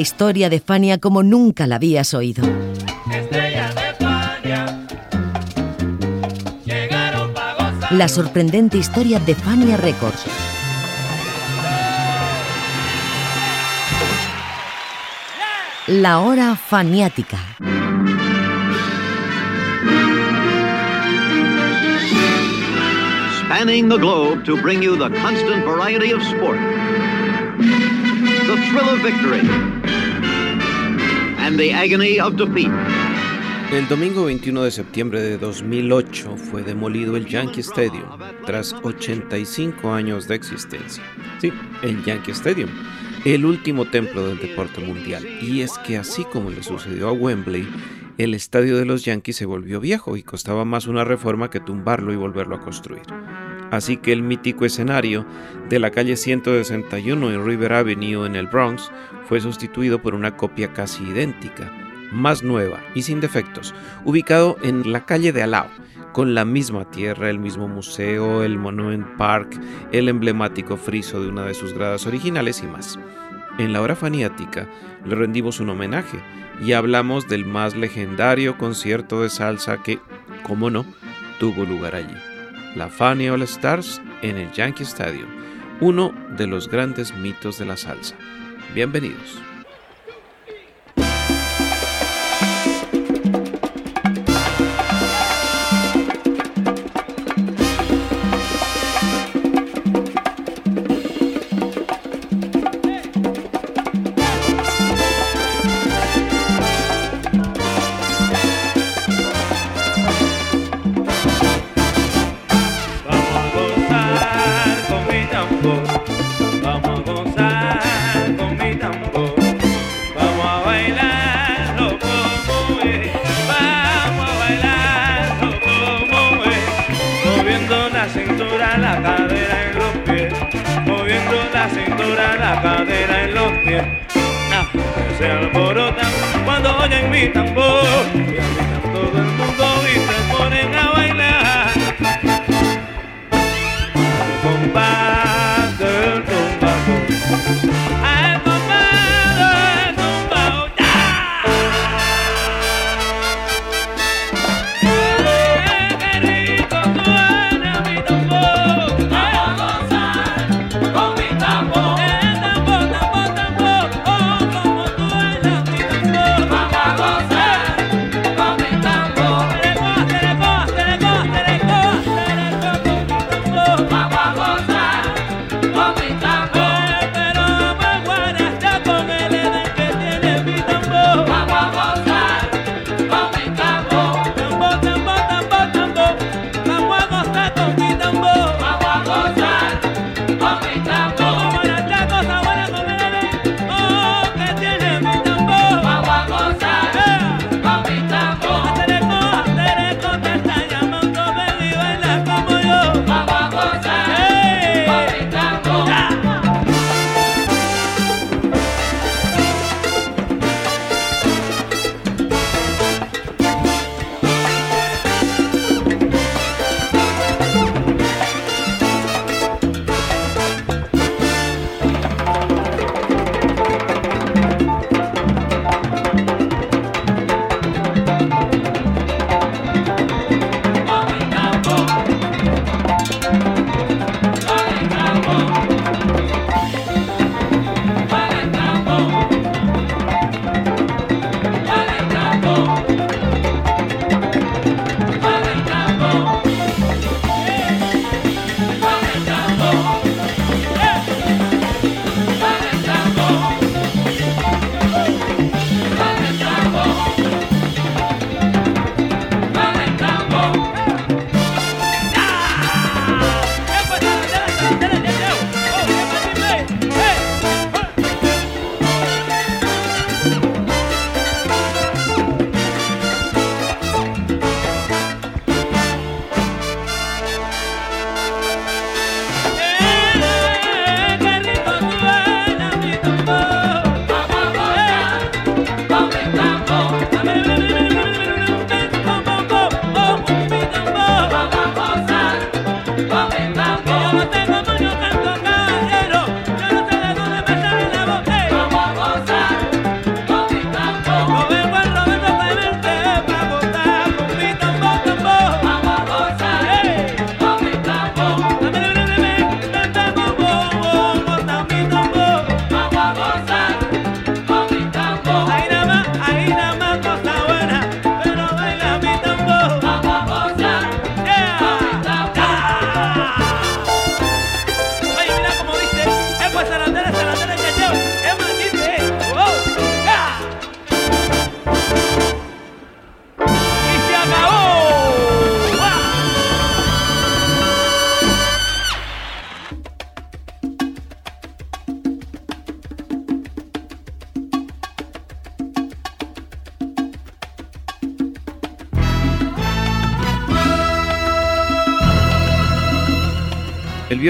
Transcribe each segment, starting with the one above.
La historia de Fania como nunca la habías oído. La sorprendente historia de Fania Records. La hora faniática. spanning the globe to bring you the constant variety of sport, the thrill of victory, El domingo 21 de septiembre de 2008 fue demolido el Yankee Stadium tras 85 años de existencia. Sí, el Yankee Stadium, el último templo del deporte mundial. Y es que así como le sucedió a Wembley, el estadio de los Yankees se volvió viejo y costaba más una reforma que tumbarlo y volverlo a construir. Así que el mítico escenario de la calle 161 en River Avenue en el Bronx fue sustituido por una copia casi idéntica, más nueva y sin defectos, ubicado en la calle de Alao, con la misma tierra, el mismo museo, el Monument Park, el emblemático friso de una de sus gradas originales y más. En la hora faniática le rendimos un homenaje y hablamos del más legendario concierto de salsa que, como no, tuvo lugar allí. La Fania All Stars en el Yankee Stadium, uno de los grandes mitos de la salsa. Bienvenidos.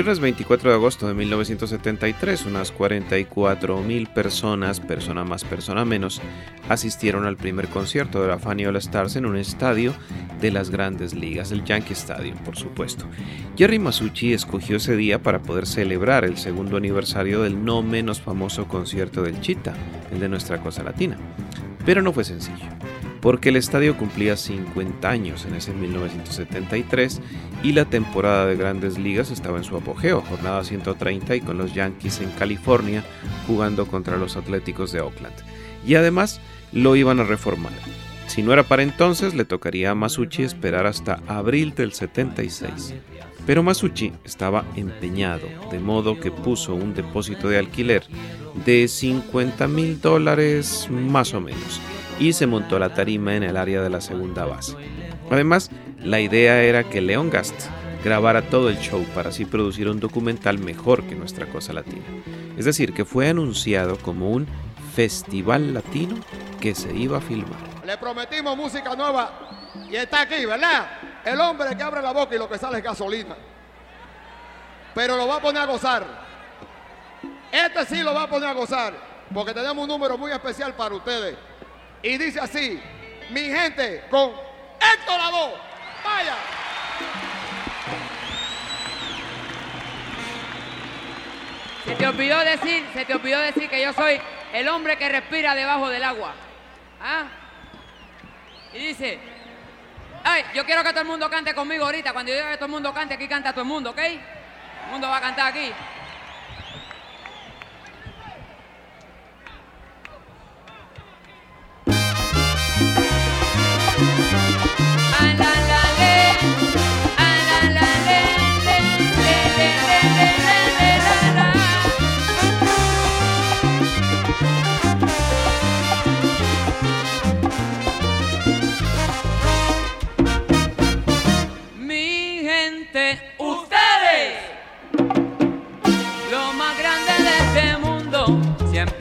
Viernes 24 de agosto de 1973, unas 44 mil personas, persona más, persona menos, asistieron al primer concierto de la Fanny All Stars en un estadio de las grandes ligas, el Yankee Stadium, por supuesto. Jerry Masucci escogió ese día para poder celebrar el segundo aniversario del no menos famoso concierto del Chita, el de nuestra cosa latina. Pero no fue sencillo porque el estadio cumplía 50 años en ese 1973 y la temporada de grandes ligas estaba en su apogeo, jornada 130 y con los Yankees en California jugando contra los Atléticos de Oakland. Y además lo iban a reformar. Si no era para entonces, le tocaría a Masucci esperar hasta abril del 76. Pero Masucci estaba empeñado, de modo que puso un depósito de alquiler de 50 mil dólares más o menos y se montó la tarima en el área de la segunda base. Además, la idea era que Leon Gast grabara todo el show para así producir un documental mejor que nuestra cosa latina. Es decir, que fue anunciado como un festival latino que se iba a filmar. Le prometimos música nueva y está aquí, ¿verdad? El hombre que abre la boca y lo que sale es gasolina. Pero lo va a poner a gozar. Este sí lo va a poner a gozar, porque tenemos un número muy especial para ustedes. Y dice así, mi gente, con Héctor Lavoe. Vaya. Se te olvidó decir, se te olvidó decir que yo soy el hombre que respira debajo del agua. ¿Ah? Y dice, ay, yo quiero que todo el mundo cante conmigo ahorita. Cuando yo diga que todo el mundo cante, aquí canta todo el mundo, ¿ok? El mundo va a cantar aquí.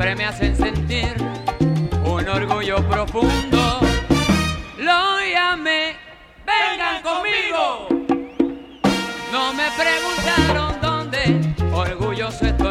Siempre me hacen sentir un orgullo profundo. Lo llamé, vengan conmigo. No me preguntaron dónde, orgulloso estoy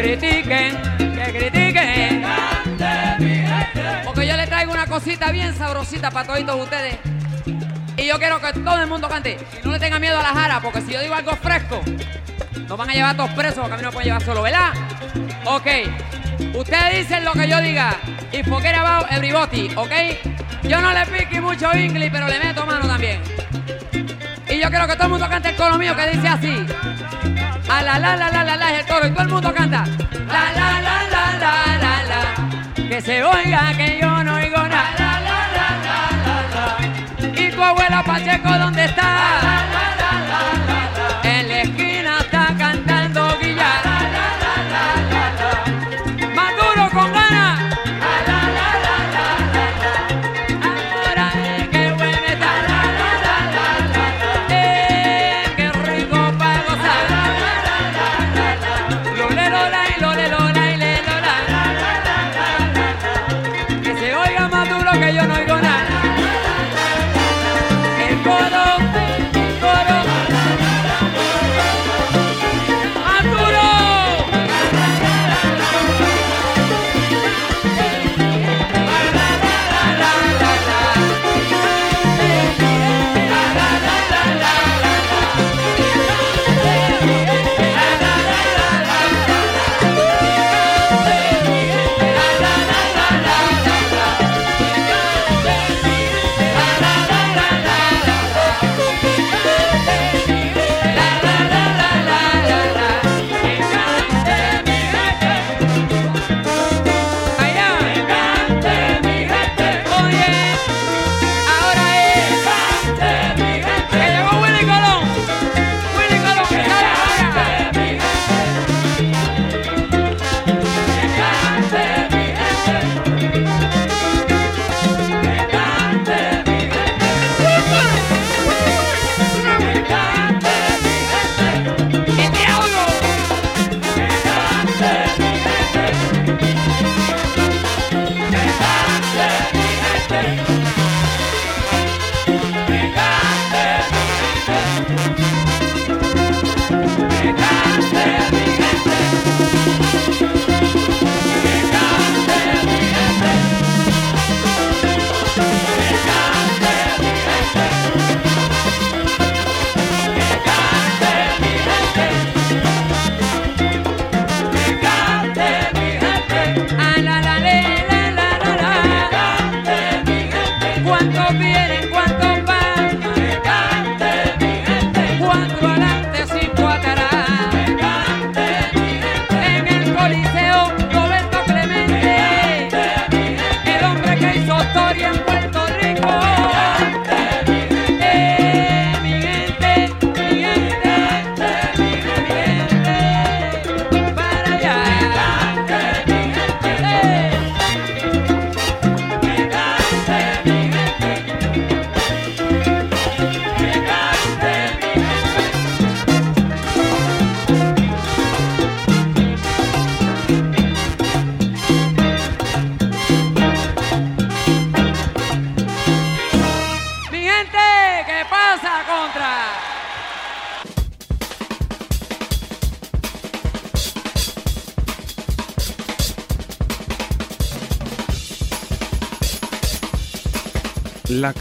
critiquen, que critiquen. Porque yo le traigo una cosita bien sabrosita para todos ustedes. Y yo quiero que todo el mundo cante. No le tenga miedo a la jara, porque si yo digo algo fresco, nos van a llevar todos presos, porque a mí no me pueden llevar solo, ¿verdad? Ok. Ustedes dicen lo que yo diga. Y forget about everybody, ¿ok? Yo no le pique mucho inglés, pero le meto mano también. Y yo quiero que todo el mundo cante el coro mío que dice así. A la la la la la la es el toro y todo el mundo canta. La la la la la la la. Que se oiga que yo no oigo nada. La la la la la la. Y tu abuela Pacheco dónde está?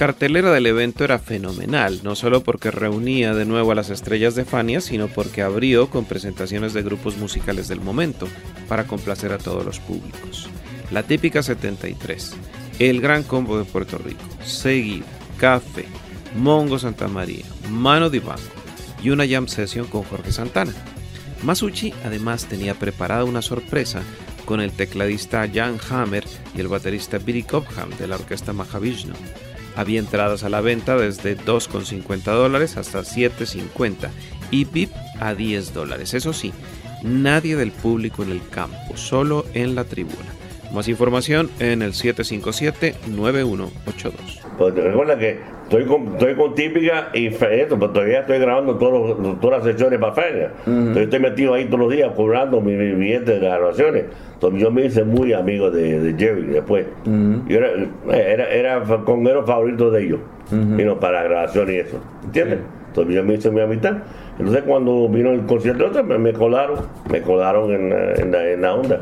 Cartelera del evento era fenomenal, no solo porque reunía de nuevo a las estrellas de Fania, sino porque abrió con presentaciones de grupos musicales del momento, para complacer a todos los públicos. La típica 73, el Gran Combo de Puerto Rico, Seguida, Café, Mongo Santa María, Mano Banco y una jam session con Jorge Santana. Masucci además tenía preparada una sorpresa con el tecladista Jan Hammer y el baterista Billy Cobham de la orquesta Mahavishnu. Había entradas a la venta desde 2,50 dólares hasta 7,50 y VIP a 10 dólares. Eso sí, nadie del público en el campo, solo en la tribuna. Más información en el 757-9182. Pues recuerda que estoy con, estoy con típica y esto, pues todavía estoy grabando todos los- todas las sesiones para feria. Entonces estoy metido ahí todos los días cobrando mi, mi billete de grabaciones. Entonces yo me hice muy amigo de, de Jerry después. Yo era, era, era conguero favorito de ellos, vino para grabación y eso. ¿Entiendes? Entonces yo me hice mi amistad. Entonces cuando vino el concierto, me, me colaron, me colaron en, la, en la onda.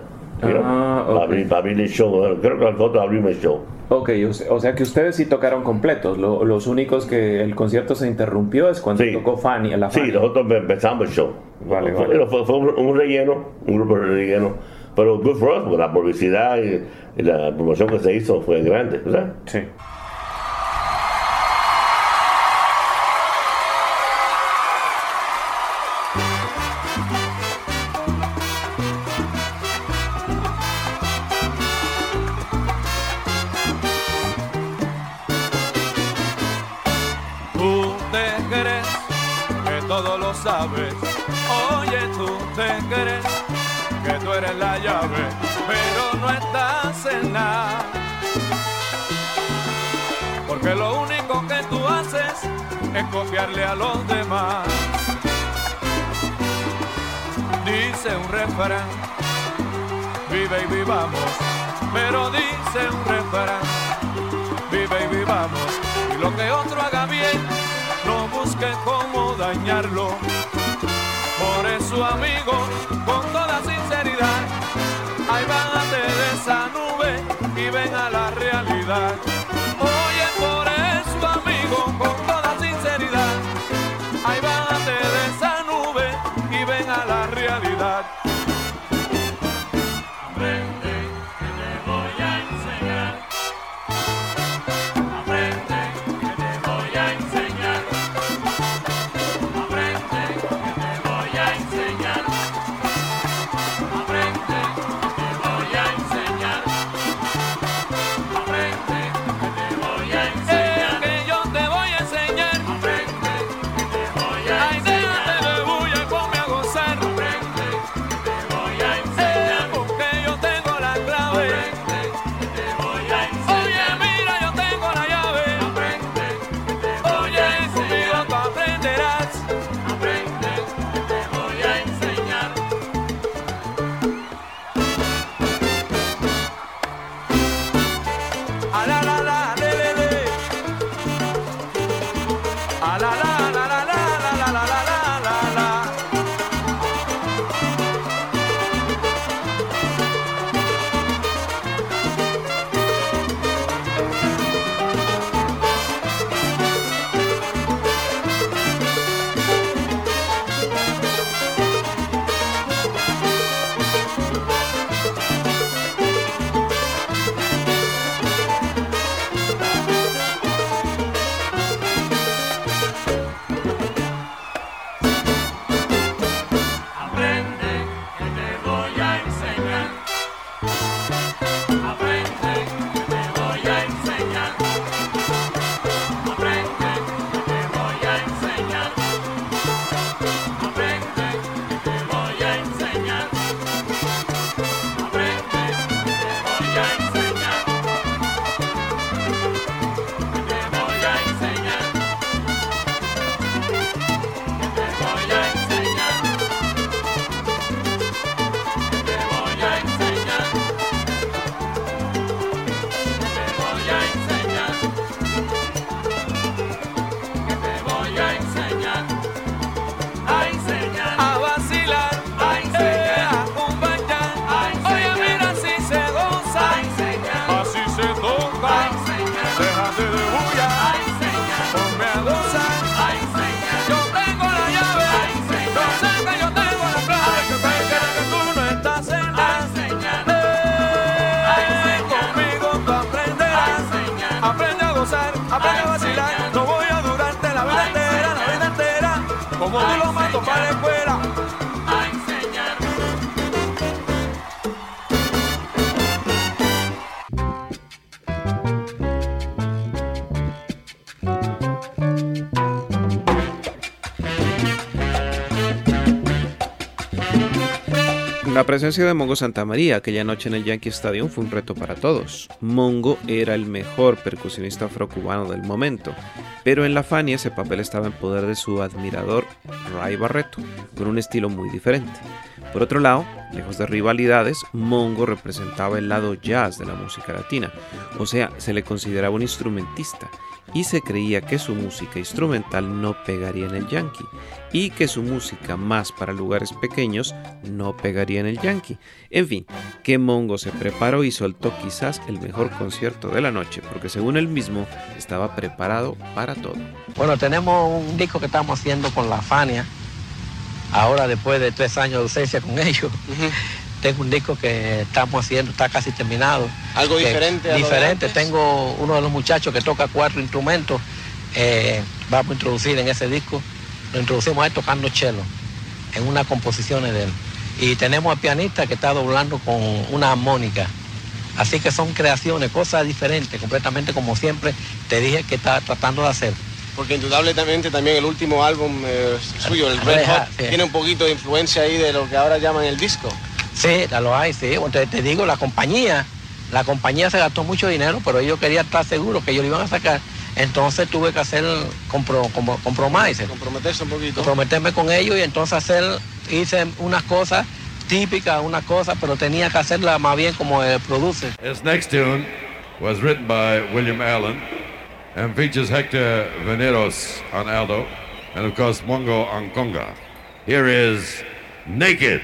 Ah, para, ok. abrir, para abrir el show. Creo que al otro abrimos el show. Ok, o se- o sea que ustedes sí tocaron completos. Lo- los únicos que el concierto se interrumpió es cuando Sí. tocó Fanny, la Sí, Fanny. nosotros empe- empezamos el show. Vale, fue, vale. Fue, fue un, un relleno, un grupo de relleno. Pero good for us, porque la publicidad y, y la promoción que se hizo fue grande, ¿verdad? Sí. Porque lo único que tú haces es copiarle a los demás. Dice un refrán, vive y vivamos, pero dice un refrán, vive y vivamos. Y lo que otro haga bien, no busque cómo dañarlo. Por eso, amigo, con toda sinceridad, ahí bájate de esa nube y ven a la realidad. What a way. Presencia de Mongo Santamaría aquella noche en el Yankee Stadium fue un reto para todos. Mongo era el mejor percusionista afrocubano del momento, pero en la Fania ese papel estaba en poder de su admirador Ray Barreto, con un estilo muy diferente. Por otro lado, lejos de rivalidades, Mongo representaba el lado jazz de la música latina, o sea, se le consideraba un instrumentista y se creía que su música instrumental no pegaría en el yankee y que su música más para lugares pequeños no pegaría en el yankee. En fin, que Mongo se preparó y soltó quizás el mejor concierto de la noche porque según él mismo estaba preparado para todo. Bueno, tenemos un disco que estamos haciendo con la Fania. Ahora, después de tres años de ausencia con ellos, tengo un disco que estamos haciendo, está casi terminado. Algo diferente a Diferente. Tengo uno de los muchachos que toca cuatro instrumentos. eh, vamos a introducir en ese disco. Lo introducimos a él tocando cello en unas composiciones de él. Y tenemos al pianista que está doblando con una armónica. Así que son creaciones, cosas diferentes, completamente como siempre te dije que está tratando de hacer. porque indudablemente también el último álbum eh, suyo, el Red Hot, tiene un poquito de influencia ahí de lo que ahora llaman el disco. Sí, ya lo hay, sí. Entonces te digo, la compañía, la compañía se gastó mucho dinero, pero ellos querían estar seguros que ellos lo iban a sacar. Entonces tuve que hacer compro, como, compromise, Comprometerse un poquito. comprometerme con ellos y entonces hacer, hice unas cosas típicas, unas cosas, pero tenía que hacerlas más bien como el produce. This next tune was written by William Allen and features Hector Veneros on alto and of course Mongo on conga. Here is Naked.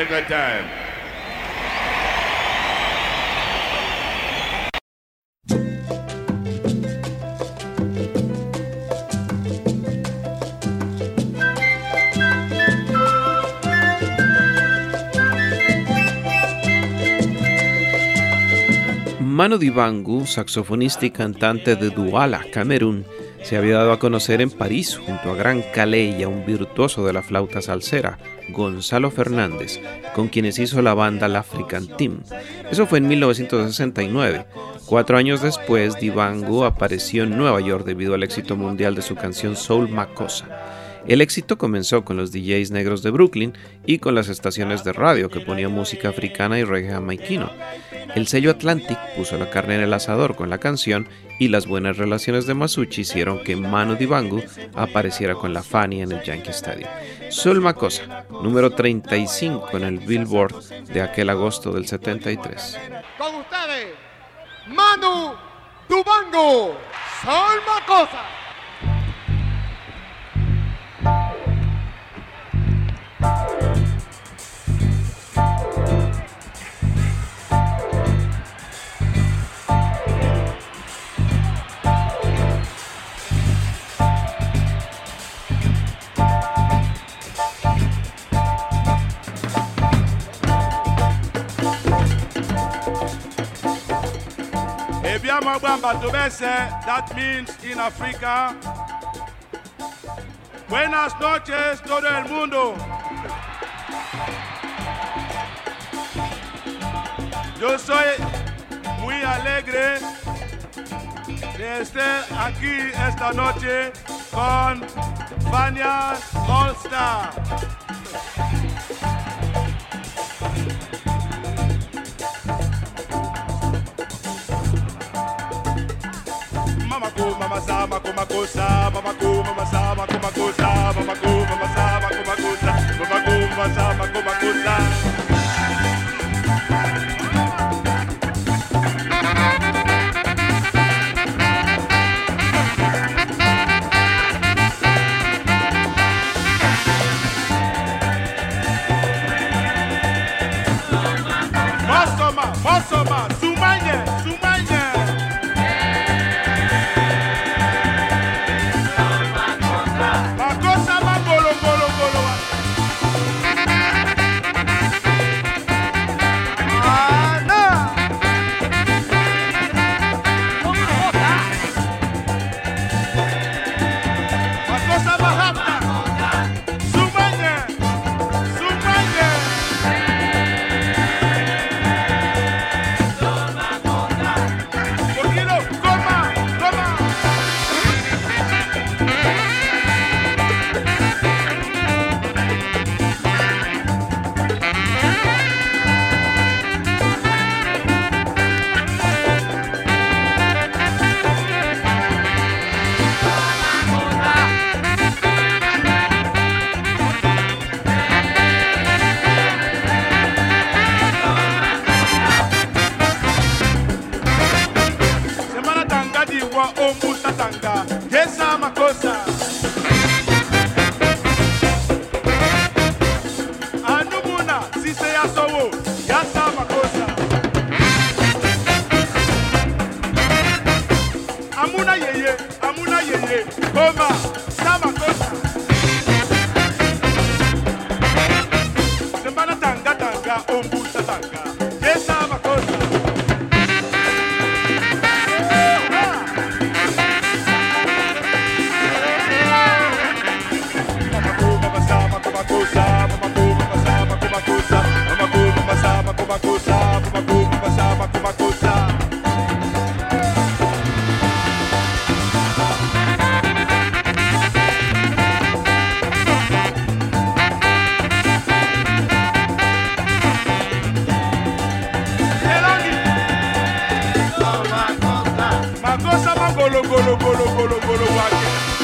Having a good time. Manu Dibangu, saxofonista y cantante de Douala, Camerún, Se había dado a conocer en París junto a Gran Calais y a un virtuoso de la flauta salsera, Gonzalo Fernández, con quienes hizo la banda La African Team. Eso fue en 1969. Cuatro años después, Divango apareció en Nueva York debido al éxito mundial de su canción Soul Macosa. El éxito comenzó con los DJs negros de Brooklyn y con las estaciones de radio que ponían música africana y reggae jamaiquino. El sello Atlantic puso la carne en el asador con la canción y las buenas relaciones de Masucci hicieron que Manu Dibango apareciera con la Fanny en el Yankee Stadium. Soul Macosa, número 35 en el Billboard de aquel agosto del 73. Con ustedes, Manu Dubango, Sol Macosa. Ebiama Bamba Tobese, that means in Africa. Buenas noches, todo el mundo. Yo soy muy alegre de estar aquí esta noche con Fania All Star. Makuma kuma sama kuma sama masama kuma mamakuma masama kumakusa mamakuma masama kuma sama kuma kumakusa. Makosa mangolo golo golo golo golo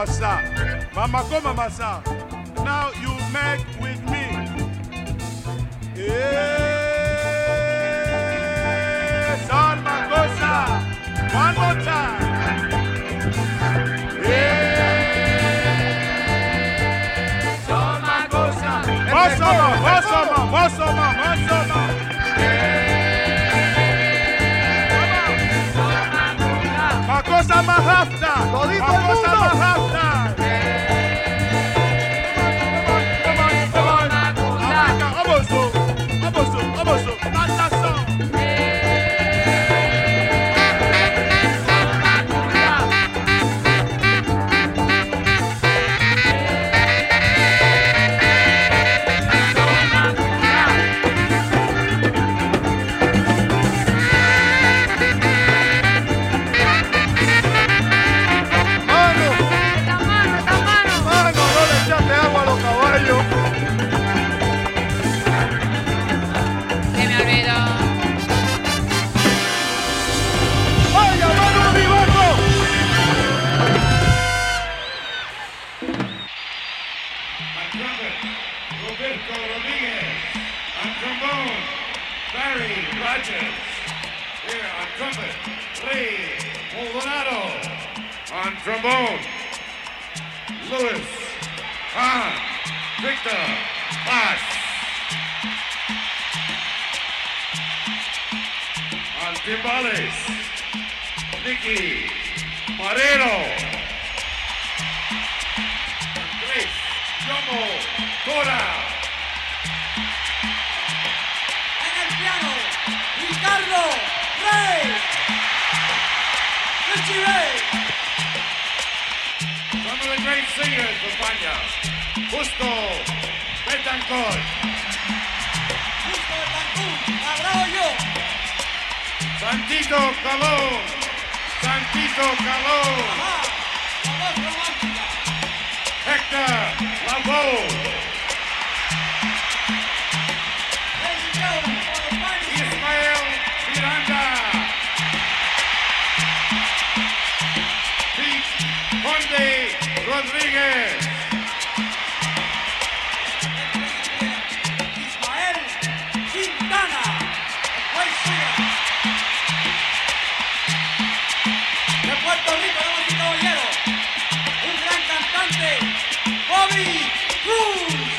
masa mama koma masa. los timbales, Nicky Marero, Chris Yomo Cora. En el piano, Ricardo Rey, Richie Rey. Some of the great singers, compañía, Justo Betancourt. Santito Caló, Santito Caló, ah, Hector Lavoe. Un gran cantante, Bobby Cruz.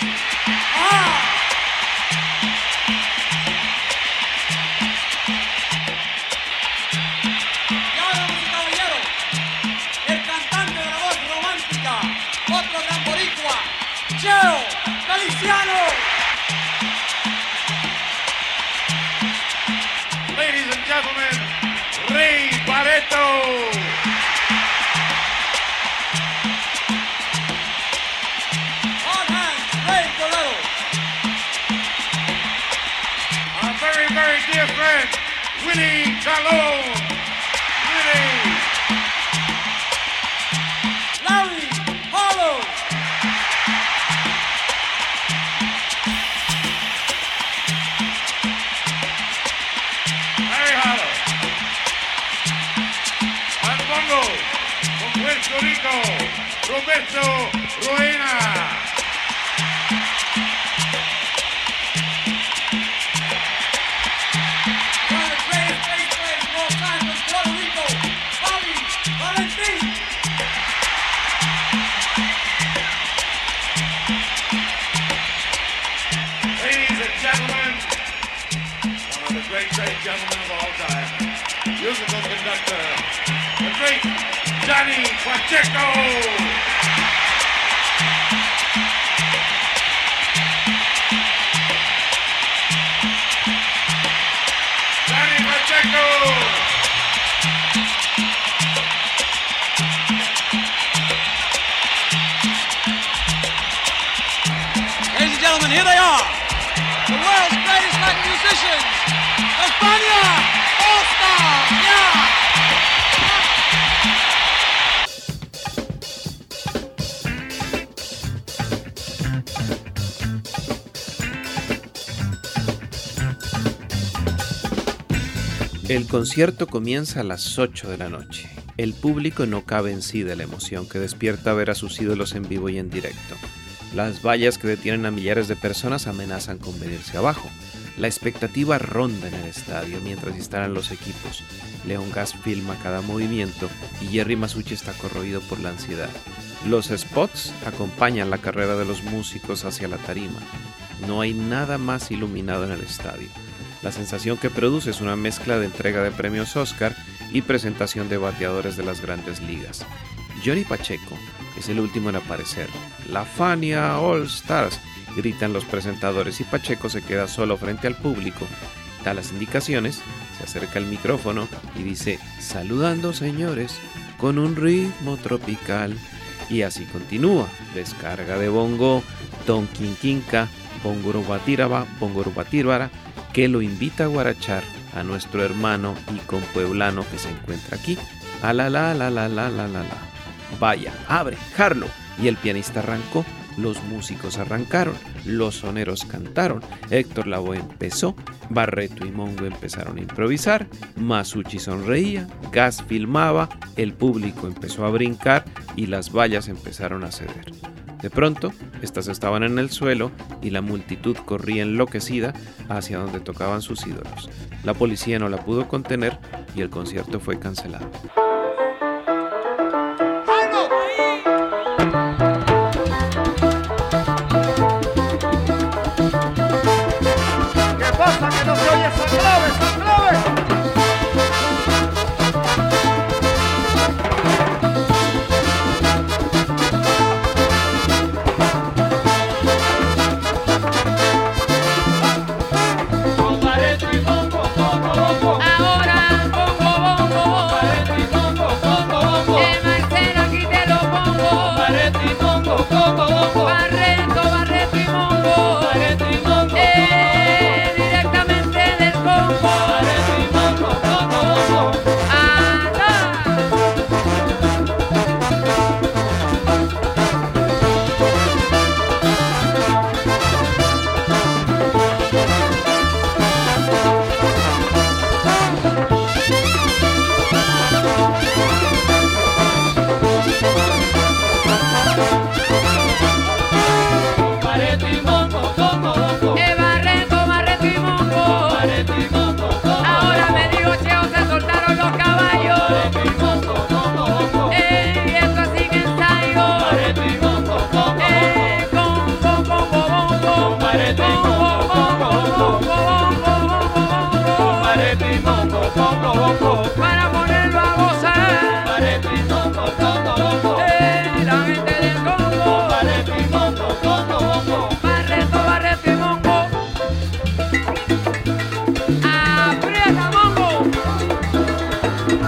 Willie Calhoun. Willie. Larry Harlow. Larry Harlow. Al bongo, con Puerto Rico, Roberto Ruena. Johnny Pacheco. Ladies and gentlemen, here they are, the world's greatest Latin musicians, the El concierto comienza a las 8 de la noche. El público no cabe en sí de la emoción que despierta ver a sus ídolos en vivo y en directo. Las vallas que detienen a millares de personas amenazan con venirse abajo. La expectativa ronda en el estadio mientras instalan los equipos. Leon Gas filma cada movimiento y Jerry Masucci está corroído por la ansiedad. Los spots acompañan la carrera de los músicos hacia la tarima. No hay nada más iluminado en el estadio. La sensación que produce es una mezcla de entrega de premios Oscar y presentación de bateadores de las grandes ligas. Johnny Pacheco es el último en aparecer. La Fania All Stars, gritan los presentadores y Pacheco se queda solo frente al público. Da las indicaciones, se acerca al micrófono y dice, saludando señores, con un ritmo tropical. Y así continúa. Descarga de bongo, Don Quinquinca, Bongorubatiraba, Bongorubatírvara, que lo invita a guarachar a nuestro hermano y compueblano que se encuentra aquí. A la la la la la la la la. Vaya, abre, Harlow. Y el pianista arrancó, los músicos arrancaron, los soneros cantaron, Héctor Lavoe empezó, Barreto y Mongo empezaron a improvisar, Masucci sonreía, Gas filmaba, el público empezó a brincar y las vallas empezaron a ceder. De pronto, estas estaban en el suelo y la multitud corría enloquecida hacia donde tocaban sus ídolos. La policía no la pudo contener y el concierto fue cancelado.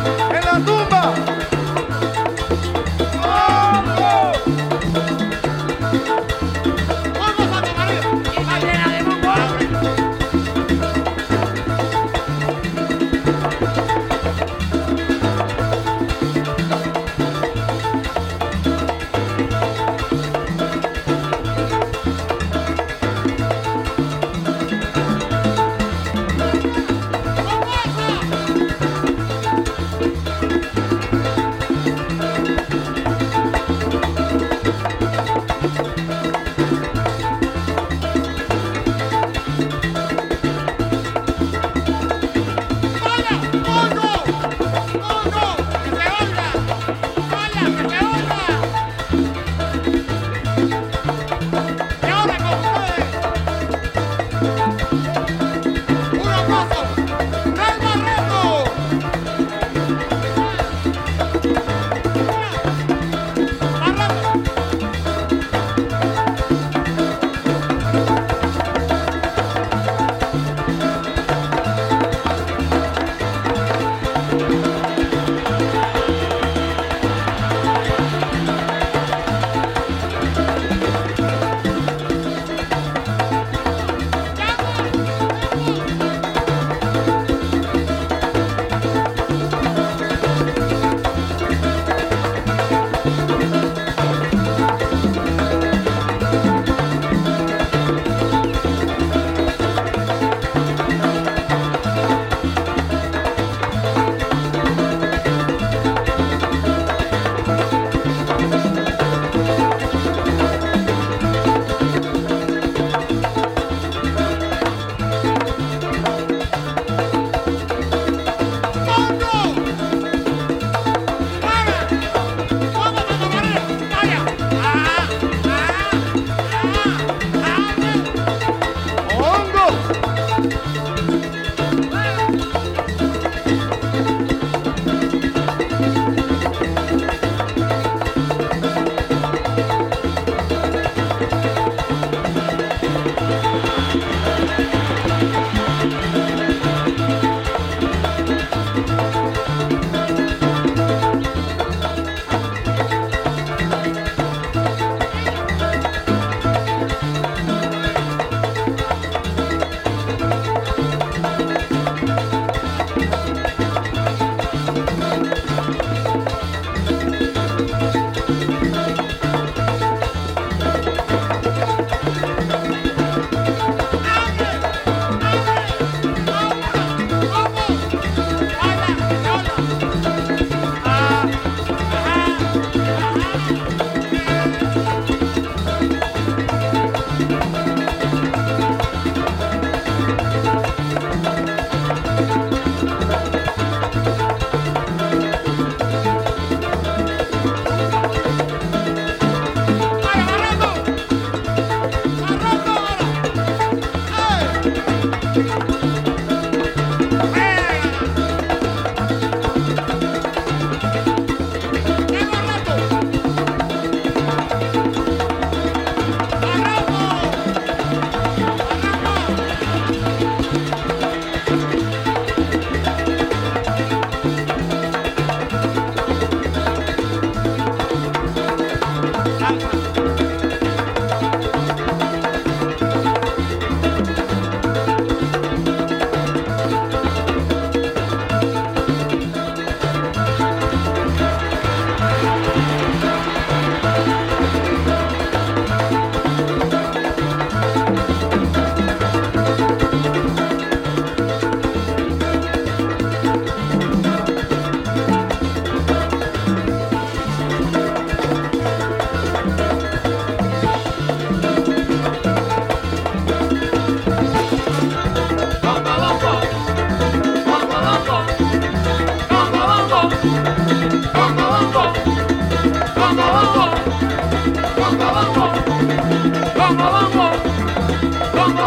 en la tumba.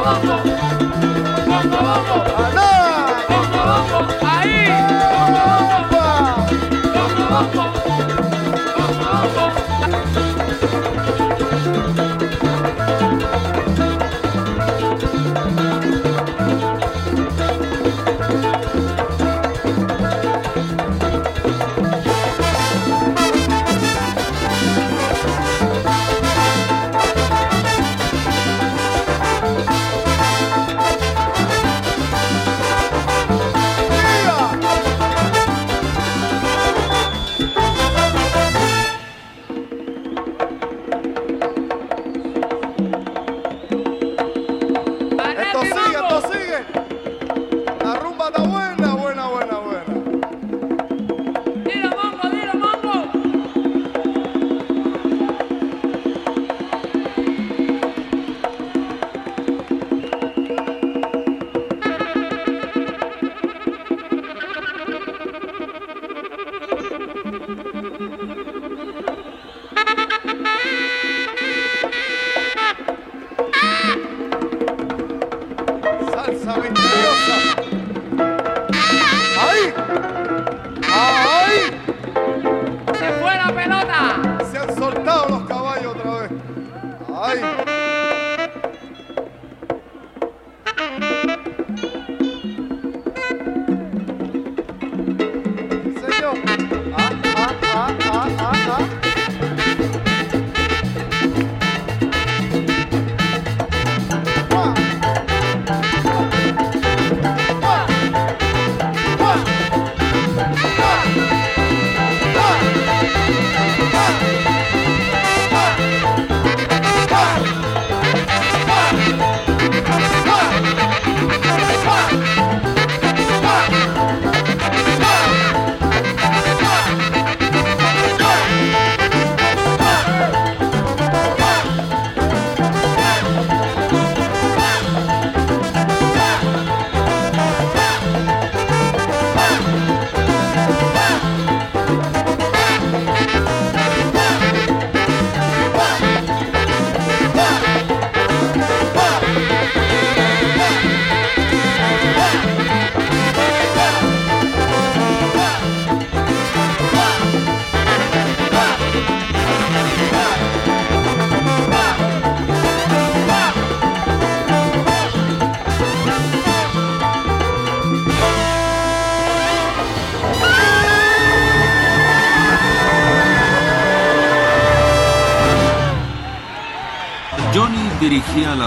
Esto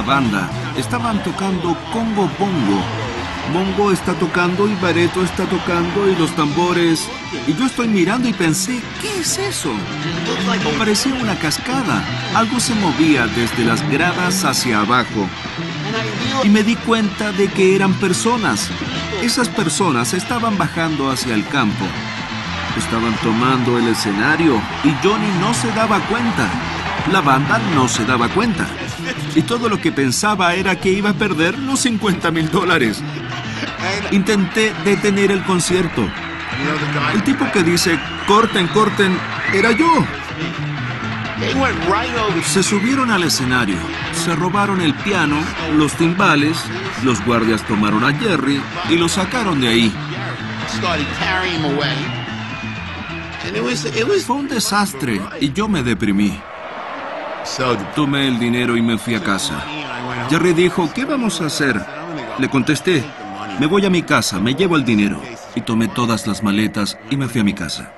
banda. Estaban tocando Congo Bongo. Bongo está tocando y Bareto está tocando y los tambores. Y yo estoy mirando y pensé, ¿qué es eso? Parecía una cascada. Algo se movía desde las gradas hacia abajo. Y me di cuenta de que eran personas. Esas personas estaban bajando hacia el campo. Estaban tomando el escenario y Johnny no se daba cuenta. La banda no se daba cuenta. Y todo lo que pensaba era que iba a perder los 50 mil dólares. Intenté detener el concierto. El tipo que dice, corten, corten, era yo. Se subieron al escenario, se robaron el piano, los timbales, los guardias tomaron a Jerry y lo sacaron de ahí. Fue un desastre y yo me deprimí. Tomé el dinero y me fui a casa. Jerry dijo, ¿qué vamos a hacer? Le contesté, me voy a mi casa, me llevo el dinero. Y tomé todas las maletas y me fui a mi casa.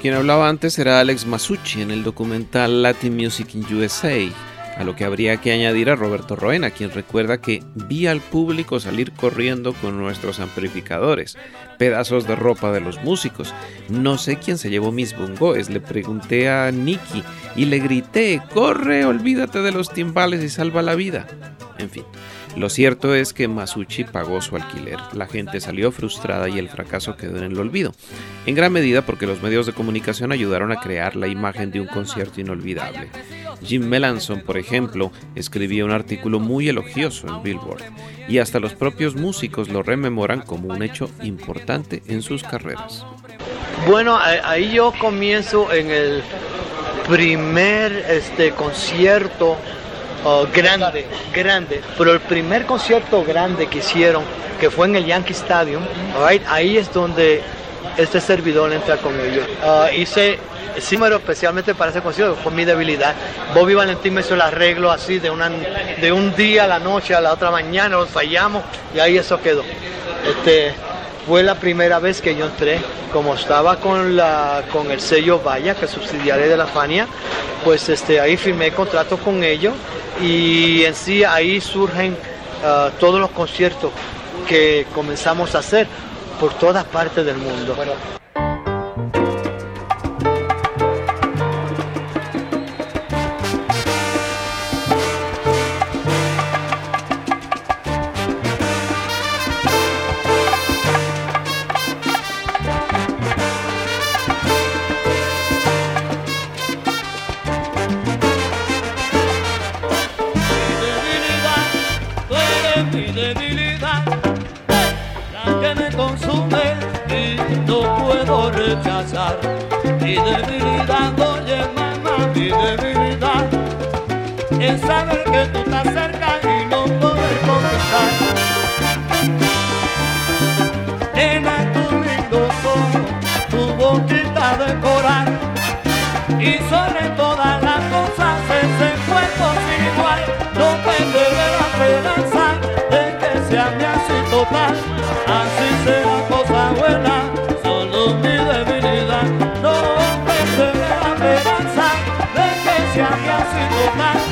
Quien hablaba antes era Alex Masucci en el documental Latin Music in USA, a lo que habría que añadir a Roberto Roena, quien recuerda que vi al público salir corriendo con nuestros amplificadores, pedazos de ropa de los músicos. No sé quién se llevó mis bongoes, le pregunté a Nicky y le grité, corre, olvídate de los timbales y salva la vida. En fin, lo cierto es que Masucci pagó su alquiler, la gente salió frustrada y el fracaso quedó en el olvido, en gran medida porque los medios de comunicación ayudaron a crear la imagen de un concierto inolvidable. Jim Melanson, por ejemplo, escribió un artículo muy elogioso en Billboard, y hasta los propios músicos lo rememoran como un hecho importante en sus carreras. Bueno, ahí yo comienzo en el primer este, concierto uh, grande, grande, pero el primer concierto grande que hicieron, que fue en el Yankee Stadium, ahí es donde este servidor entra con ellos. Uh, hice ese número especialmente para ese concierto, fue mi debilidad. Bobby Valentín me hizo el arreglo así de, de un día a la noche, a la otra mañana, nos fallamos y ahí eso quedó. Este, fue la primera vez que yo entré, como estaba con la con el sello Vaya, que es subsidiario de la Fania, pues este ahí firmé contrato con ellos y en sí ahí surgen ah, todos los conciertos que comenzamos a hacer por todas partes del mundo. Puedo rechazar. Mi debilidad, oye mamá, mi debilidad es saber que tú estás cerca y no poder conquistar. Nena, tu lindo ojos, tu boquita de coral y sobre todas las cosas ese cuerpo sin igual no de la esperanza de que sea mi así total así será así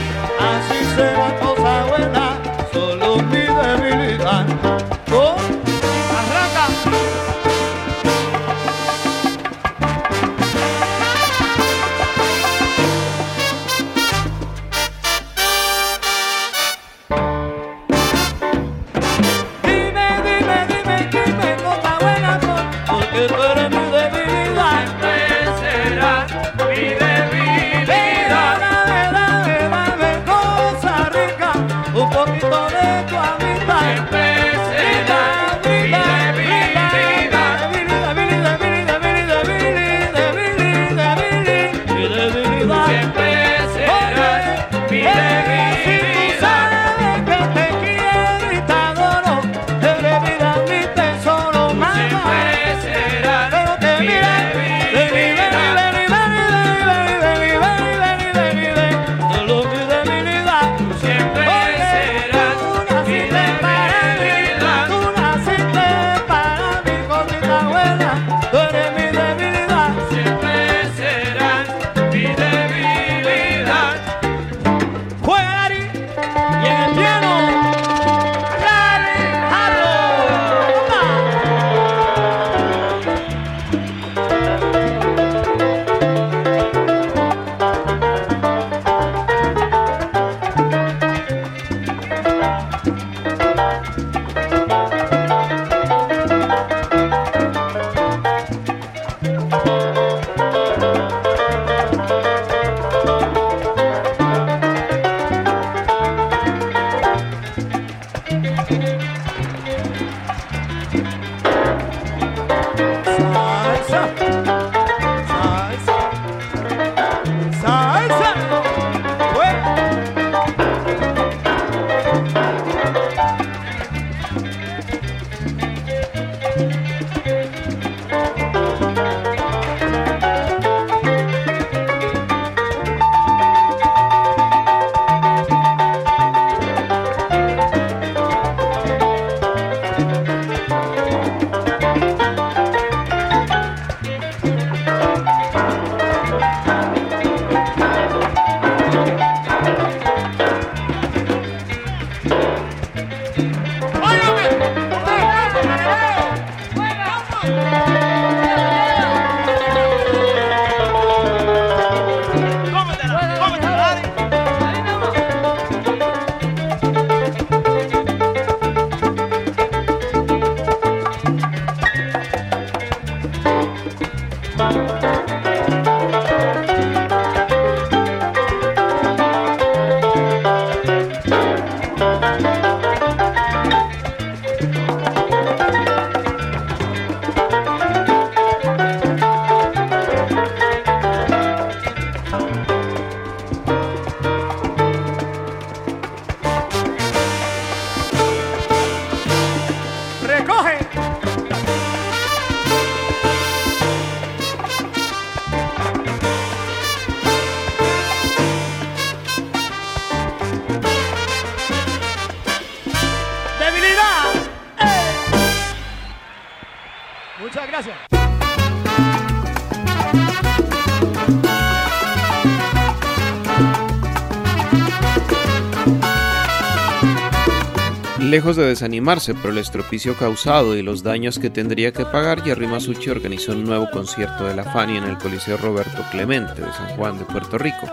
Lejos de desanimarse por el estropicio causado y los daños que tendría que pagar, Jerry Masucci organizó un nuevo concierto de la Fania en el Coliseo Roberto Clemente de San Juan de Puerto Rico.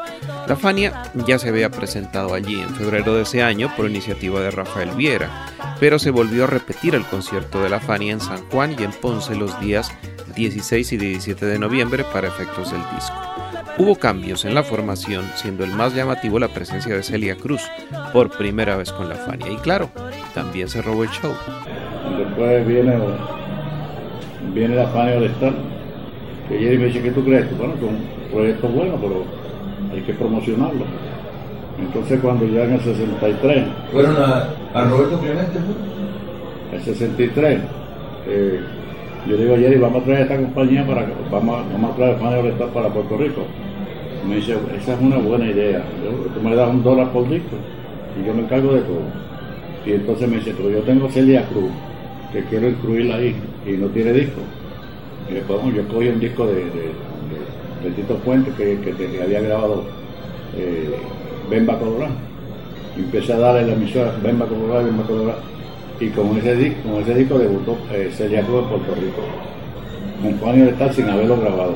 La Fania ya se había presentado allí en febrero de ese año por iniciativa de Rafael Viera, pero se volvió a repetir el concierto de la Fania en San Juan y en Ponce los días 16 y 17 de noviembre para efectos del disco. Hubo cambios en la formación, siendo el más llamativo la presencia de Celia Cruz, por primera vez con la Fania. Y claro, también se robó el show. Después viene, viene la Fania Star, que Jerry me dice, ¿qué tú crees? Bueno, es un proyecto bueno, pero hay que promocionarlo. Entonces cuando ya en el 63... ¿Fueron a, a Roberto Clemente? El 63, eh, yo digo, Jerry, vamos a traer esta compañía para vamos, a- vamos a traer Fania Star para Puerto Rico. Me dice, esa es una buena idea. Yo- tú me das un dólar por disco y yo me encargo de todo. Y entonces me dice, pero yo tengo Celia Cruz, que quiero incluirla ahí, y no tiene disco. Y después bueno, yo cogí un disco de, de, de- de Tito Puente que, que había grabado eh, Bemba Colorado. Y empecé a darle la emisora Bemba Colorado, Bemba Colorado. Y con ese disco, debutó eh, Celia Cruz en Puerto Rico. Con Juan de estar sin haberlo grabado.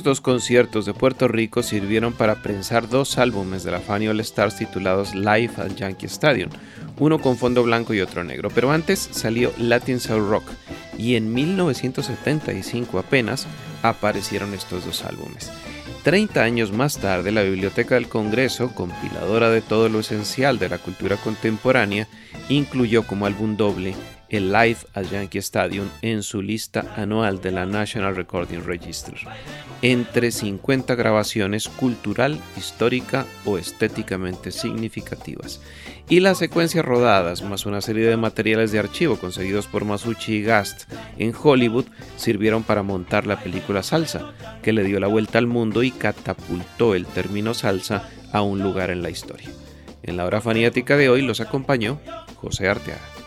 Esos dos conciertos de Puerto Rico sirvieron para prensar dos álbumes de la Fania All Stars titulados Live at Yankee Stadium, uno con fondo blanco y otro negro, pero antes salió Latin Soul Rock y en 1975 apenas aparecieron estos dos álbumes. Treinta años más tarde, la Biblioteca del Congreso, compiladora de todo lo esencial de la cultura contemporánea, incluyó como álbum doble el Live at Yankee Stadium en su lista anual de la National Recording Register, entre 50 grabaciones cultural, histórica o estéticamente significativas. Y las secuencias rodadas, más una serie de materiales de archivo conseguidos por Masucci y Gast en Hollywood, sirvieron para montar la película Salsa, que le dio la vuelta al mundo y catapultó el término salsa a un lugar en la historia. En la hora faniática de hoy los acompañó José Arteaga.